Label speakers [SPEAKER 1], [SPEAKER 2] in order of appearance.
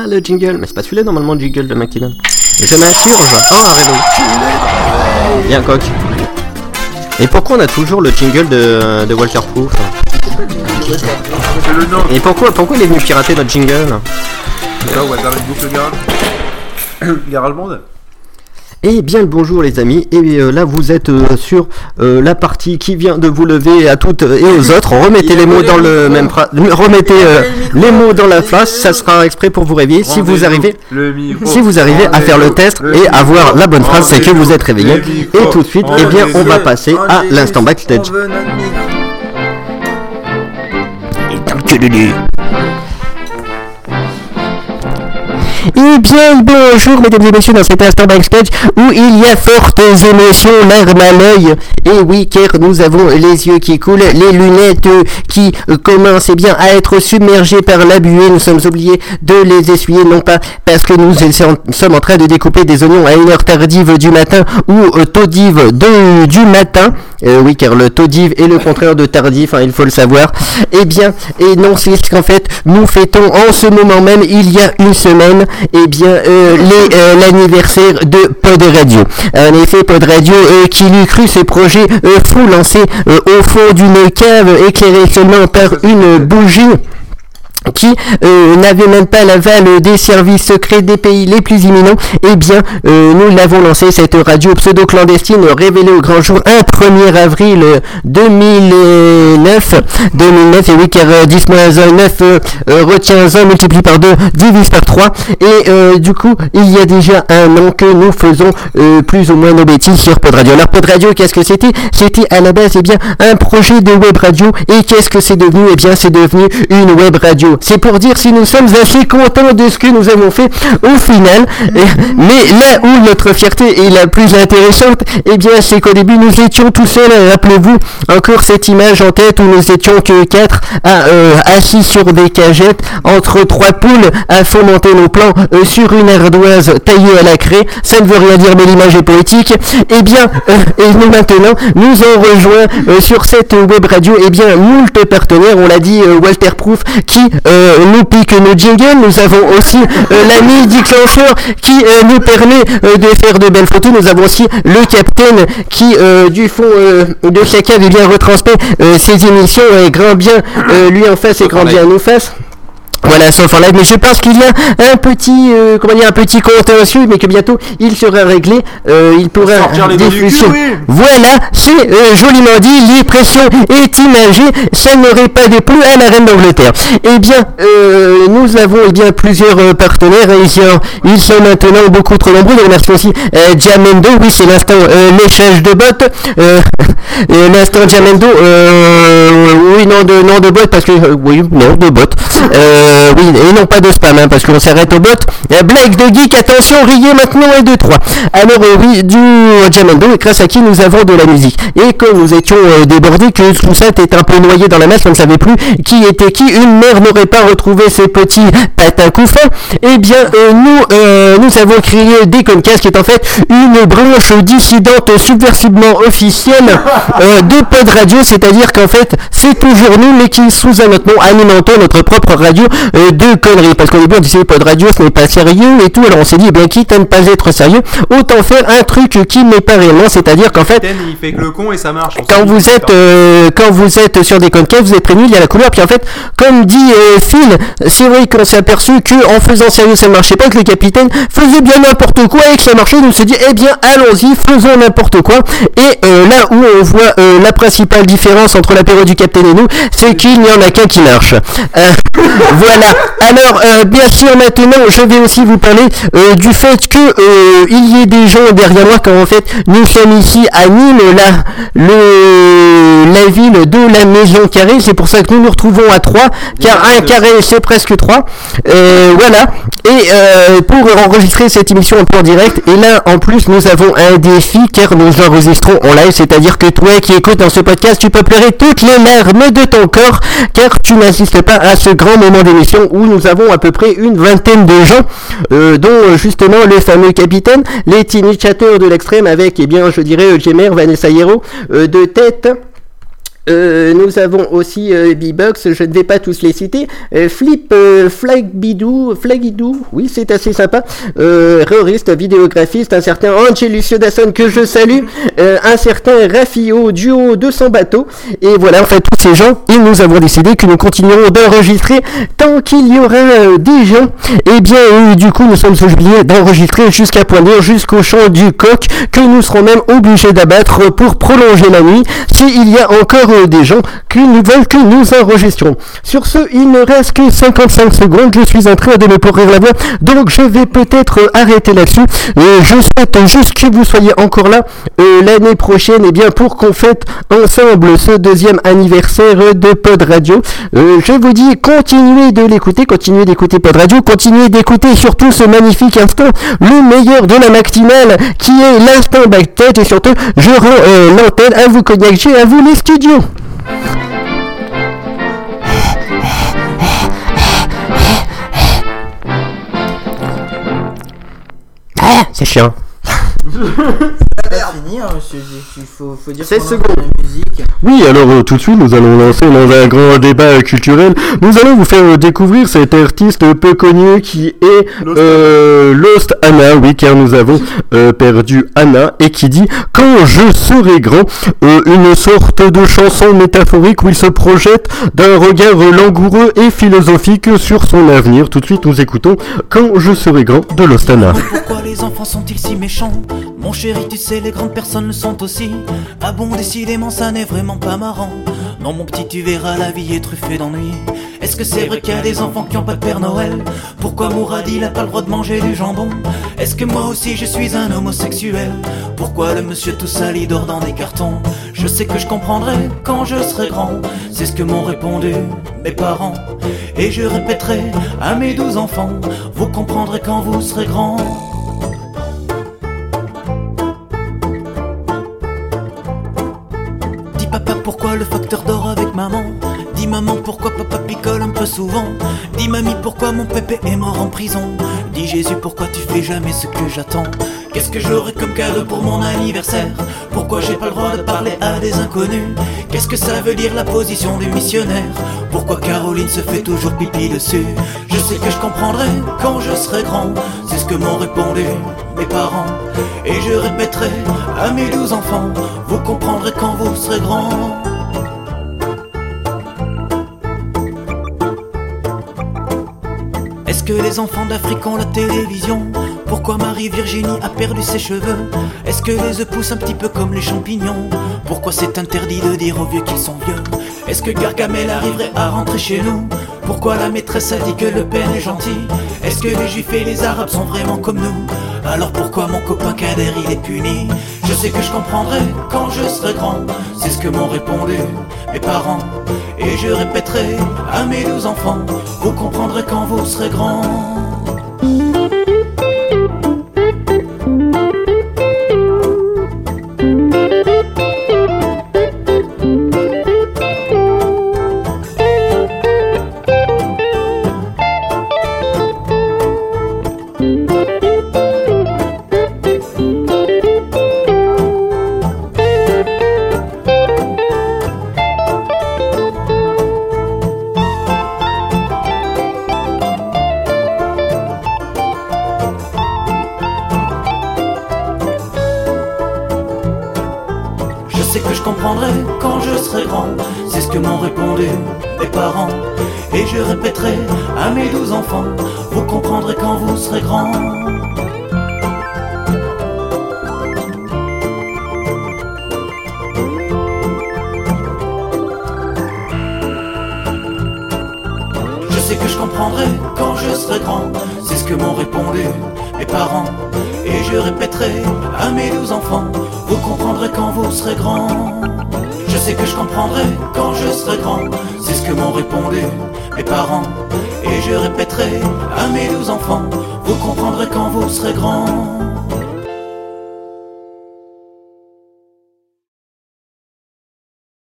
[SPEAKER 1] Ah, le jingle. Mais c'est pas celui-là normalement le jingle de McKinnon. Je m'insurge. Oh, un vélo. Bien coq. Et pourquoi on a toujours le jingle de, de Walter Proof Et pourquoi, pourquoi il est venu pirater notre jingle
[SPEAKER 2] Là, on va faire une boucle garage. Monde
[SPEAKER 1] Eh bien le bonjour les amis, et euh, là vous êtes euh, sur euh, la partie qui vient de vous lever à toutes et aux autres, remettez les mots dans le même remettez les mots dans la phrase, ça sera exprès pour vous réveiller, si vous arrivez, si vous arrivez à faire le test et à voir la bonne phrase, c'est que vous êtes réveillé, et tout de suite, eh bien on va passer à l'instant backstage. Eh bien, bonjour mesdames et messieurs dans cet instant backstage où il y a fortes émotions, larmes à l'œil. Et oui, car nous avons les yeux qui coulent, les lunettes qui commencent eh bien, à être submergées par la buée. Nous sommes obligés de les essuyer, non pas parce que nous sommes en train de découper des oignons à une heure tardive du matin ou euh, taudive de- du matin. Euh, oui, car le taudive est le contraire de tardif, hein, il faut le savoir. Eh bien, et non, c'est qu'en fait, nous fêtons en ce moment même, il y a une semaine, eh bien, euh, euh, l'anniversaire de Pod Radio. En effet, Pod Radio, euh, qui l'eût cru ce projet fou lancé au fond d'une cave éclairée seulement par une bougie qui euh, n'avait même pas l'aval des services secrets des pays les plus imminents, eh bien, euh, nous l'avons lancé, cette radio pseudo-clandestine révélée au grand jour un 1er avril euh, 2009. 2009, et oui, car euh, 10 moins 1, 9 euh, euh, retient 1, multiplie par 2, divise par 3. Et euh, du coup, il y a déjà un an que nous faisons euh, plus ou moins nos bêtises sur Pod Radio. Alors, Pod Radio, qu'est-ce que c'était? C'était à la base, eh bien, un projet de web radio. Et qu'est-ce que c'est devenu? Eh bien, c'est devenu une web radio. C'est pour dire si nous sommes assez contents de ce que nous avons fait au final. Et- mais là où notre fierté est la plus intéressante, eh bien, c'est qu'au début, nous étions tout seuls. Rappelez-vous encore cette image en tête où nous étions que quatre à, euh, assis sur des cagettes entre trois poules à fomenter nos plans euh, sur une ardoise taillée à la craie. Ça ne veut rien dire, mais l'image est poétique. Eh bien, euh, et nous maintenant, nous en rejoint sur cette web radio, eh bien, moult partenaires. On l'a dit, Walter Proof qui euh, nous pique nos jingles. Nous avons aussi euh, l'ami déclencheur qui euh, nous permet euh, de faire de belles photos. Nous avons aussi le capitaine qui, euh, du fond euh, de sa cave, bien, retransmet euh, ses émissions et grand bien euh, lui en face et grand bien nous face. Voilà, sauf en live, mais je pense qu'il y a un petit, euh, comment dire, un petit contentieux, mais que bientôt il sera réglé, euh, il pourra
[SPEAKER 2] les
[SPEAKER 1] diffuser.
[SPEAKER 2] oui.
[SPEAKER 1] Voilà, c'est euh, joliment dit, l'impression est imagée, ça n'aurait pas déplu à la reine d'Angleterre. Eh bien, euh, nous avons eh bien plusieurs euh, partenaires, et ils sont, ils sont maintenant beaucoup trop nombreux, je remercie aussi euh, Jamendo, oui c'est l'instant euh, léchage de bottes, l'instant Jamendo, euh, oui non de, non de bottes, parce que, oui, non de bottes, euh, oui, et non pas de spam, hein, parce qu'on s'arrête aux bottes. Euh, de geek, attention, riez maintenant et de 3. Alors euh, oui, du Jamendo, grâce à qui nous avons de la musique. Et comme nous étions euh, débordés, que tout ça était un peu noyé dans la masse, on ne savait plus qui était qui, une mère n'aurait pas retrouvé ses petits patins couffins, eh bien euh, nous, nous avons créé Deconcast, qui est en fait une branche dissidente subversivement officielle de Pod Radio, c'est-à-dire qu'en fait c'est toujours nous, mais qui sous un autre nom alimentons notre propre radio euh, de conneries. Parce qu'au début on disait Pod Radio ce n'est pas sérieux et tout, alors on s'est dit, eh bien quitte à ne pas être sérieux, autant faire un truc qui n'est pas réellement, c'est-à-dire qu'en fait
[SPEAKER 2] Ten, il fait que le con et ça marche. On
[SPEAKER 1] quand vous êtes euh, quand vous êtes sur des concaves, vous êtes prévenu, il y a la couleur. Puis en fait, comme dit euh, Phil, c'est vrai qu'on s'est aperçu que en faisant sérieux ça ne marchait pas, que le capitaine faisait bien n'importe quoi et que ça marchait. Nous on s'est dit, eh bien allons-y, faisons n'importe quoi. Et euh, là où on voit euh, la principale différence entre l'apéro du capitaine et nous, c'est qu'il n'y en a qu'un qui marche. Voilà. Alors euh, bien sûr maintenant, je vais aussi vous parler euh, du fait que euh, il y ait des gens derrière moi quand en fait nous sommes ici à Nîmes, là, le, la ville de la maison carrée. C'est pour ça que nous nous retrouvons à 3, car un carré c'est presque 3. Euh, voilà. Et pour enregistrer cette émission un direct, et là en plus nous avons un défi car nous enregistrons en live, c'est-à-dire que toi qui écoutes dans ce podcast, tu peux pleurer toutes les larmes de ton corps car tu n'assistes pas à ce grand moment où nous avons à peu près une vingtaine de gens, euh, dont euh, justement le fameux capitaine, les chatters de l'extrême avec, eh bien, je dirais, Jemer, Vanessa euh, de tête. Euh, nous avons aussi euh, B-Box, je ne vais pas tous les citer. Euh, Flip euh, Flagbidou, Flagidou, oui c'est assez sympa. Euh, Roriste, vidéographiste, un certain Angel Lucio Dasson que je salue, euh, un certain Rafio, duo 200 bateaux. Et voilà, en fait tous ces gens, et nous avons décidé que nous continuerons d'enregistrer tant qu'il y aura des gens. Et bien euh, du coup nous sommes obligés d'enregistrer jusqu'à Pointure, jusqu'au champ du coq, que nous serons même obligés d'abattre pour prolonger la nuit, s'il y a encore des gens qui nous veulent que nous enregistrons. Sur ce, il ne reste que 55 secondes, je suis en train de me pourrir la voix, donc je vais peut-être euh, arrêter là-dessus. Euh, je souhaite juste que vous soyez encore là euh, l'année prochaine, et bien pour qu'on fête ensemble ce deuxième anniversaire de Pod Radio. Euh, je vous dis, continuez de l'écouter, continuez d'écouter Pod Radio, continuez d'écouter surtout ce magnifique instant, le meilleur de la matinale, qui est l'instant backstage, et surtout, je rends l'antenne à vous G, à vous les studios. Ah, c'est chiant.
[SPEAKER 3] Pas fini, hein, monsieur. Il faut, faut dire
[SPEAKER 1] 16
[SPEAKER 3] qu'on
[SPEAKER 1] secondes.
[SPEAKER 3] entend la musique.
[SPEAKER 4] Oui, alors euh, tout de suite, nous allons lancer dans un grand débat euh, culturel. Nous allons vous faire euh, découvrir cet artiste peu connu qui est
[SPEAKER 2] Lost
[SPEAKER 4] euh, Lost Anna, oui, car nous avons euh, perdu Anna, et qui dit « Quand je serai grand euh, une sorte de chanson métaphorique où il se projette d'un regard langoureux et philosophique sur son avenir. Tout de suite, nous écoutons « Quand je serai grand » de Lost Anna.
[SPEAKER 5] Pourquoi les enfants sont-ils si méchants? Mon chéri, tu sais, les grandes personnes le sont aussi. Ah bon, décidément, ça n'est vraiment pas marrant. Non, mon petit, tu verras, la vie est truffée d'ennui. Est-ce que c'est vrai qu'il y a des enfants qui ont pas de Père Noël? Pourquoi Mourad, il a pas le droit de manger du jambon? Est-ce que moi aussi je suis un homosexuel? Pourquoi le monsieur tout sale, il dort dans des cartons? Je sais que je comprendrai quand je serai grand. C'est ce que m'ont répondu mes parents. Et je répéterai à mes douze enfants, vous comprendrez quand vous serez grands. Le facteur dort avec maman. Dis maman pourquoi papa picole un peu souvent? Dis mamie pourquoi mon pépé est mort en prison? Dis Jésus pourquoi tu fais jamais ce que j'attends? Qu'est-ce que j'aurai comme cadeau pour mon anniversaire? Pourquoi j'ai pas le droit de parler à des inconnus? Qu'est-ce que ça veut dire la position du missionnaire? Pourquoi Caroline se fait toujours pipi dessus? Je sais que je comprendrai quand je serai grand. C'est ce que m'ont répondu mes parents. Et je répéterai à mes douze enfants Vous comprendrez quand vous serez grands que les enfants d'Afrique ont la télévision. Pourquoi Marie-Virginie a perdu ses cheveux? Est-ce que les œufs poussent un petit peu comme les champignons? Pourquoi c'est interdit de dire aux vieux qu'ils sont vieux? Est-ce que Gargamel arriverait à rentrer chez nous? Pourquoi la maîtresse a dit que le père est gentil? Est-ce que les juifs et les arabes sont vraiment comme nous? Alors pourquoi mon copain Kader il est puni Je sais que je comprendrai quand je serai grand. C'est ce que m'ont répondu mes parents. Et je répéterai à mes douze enfants Vous comprendrez quand vous serez grands Je comprendrai quand je serai grand. C'est ce que m'ont répondu mes parents. Et je répéterai à mes douze enfants Vous comprendrez quand vous serez grands Je sais que je comprendrai quand je serai grand. C'est ce que m'ont répondu mes parents. Et je répéterai à mes douze enfants Vous comprendrez quand vous serez grands Je sais que je comprendrai quand je serai grand. C'est ce que m'ont répondu mes parents. Et je répéterai à mes douze enfants. Vous comprendrez quand vous serez grands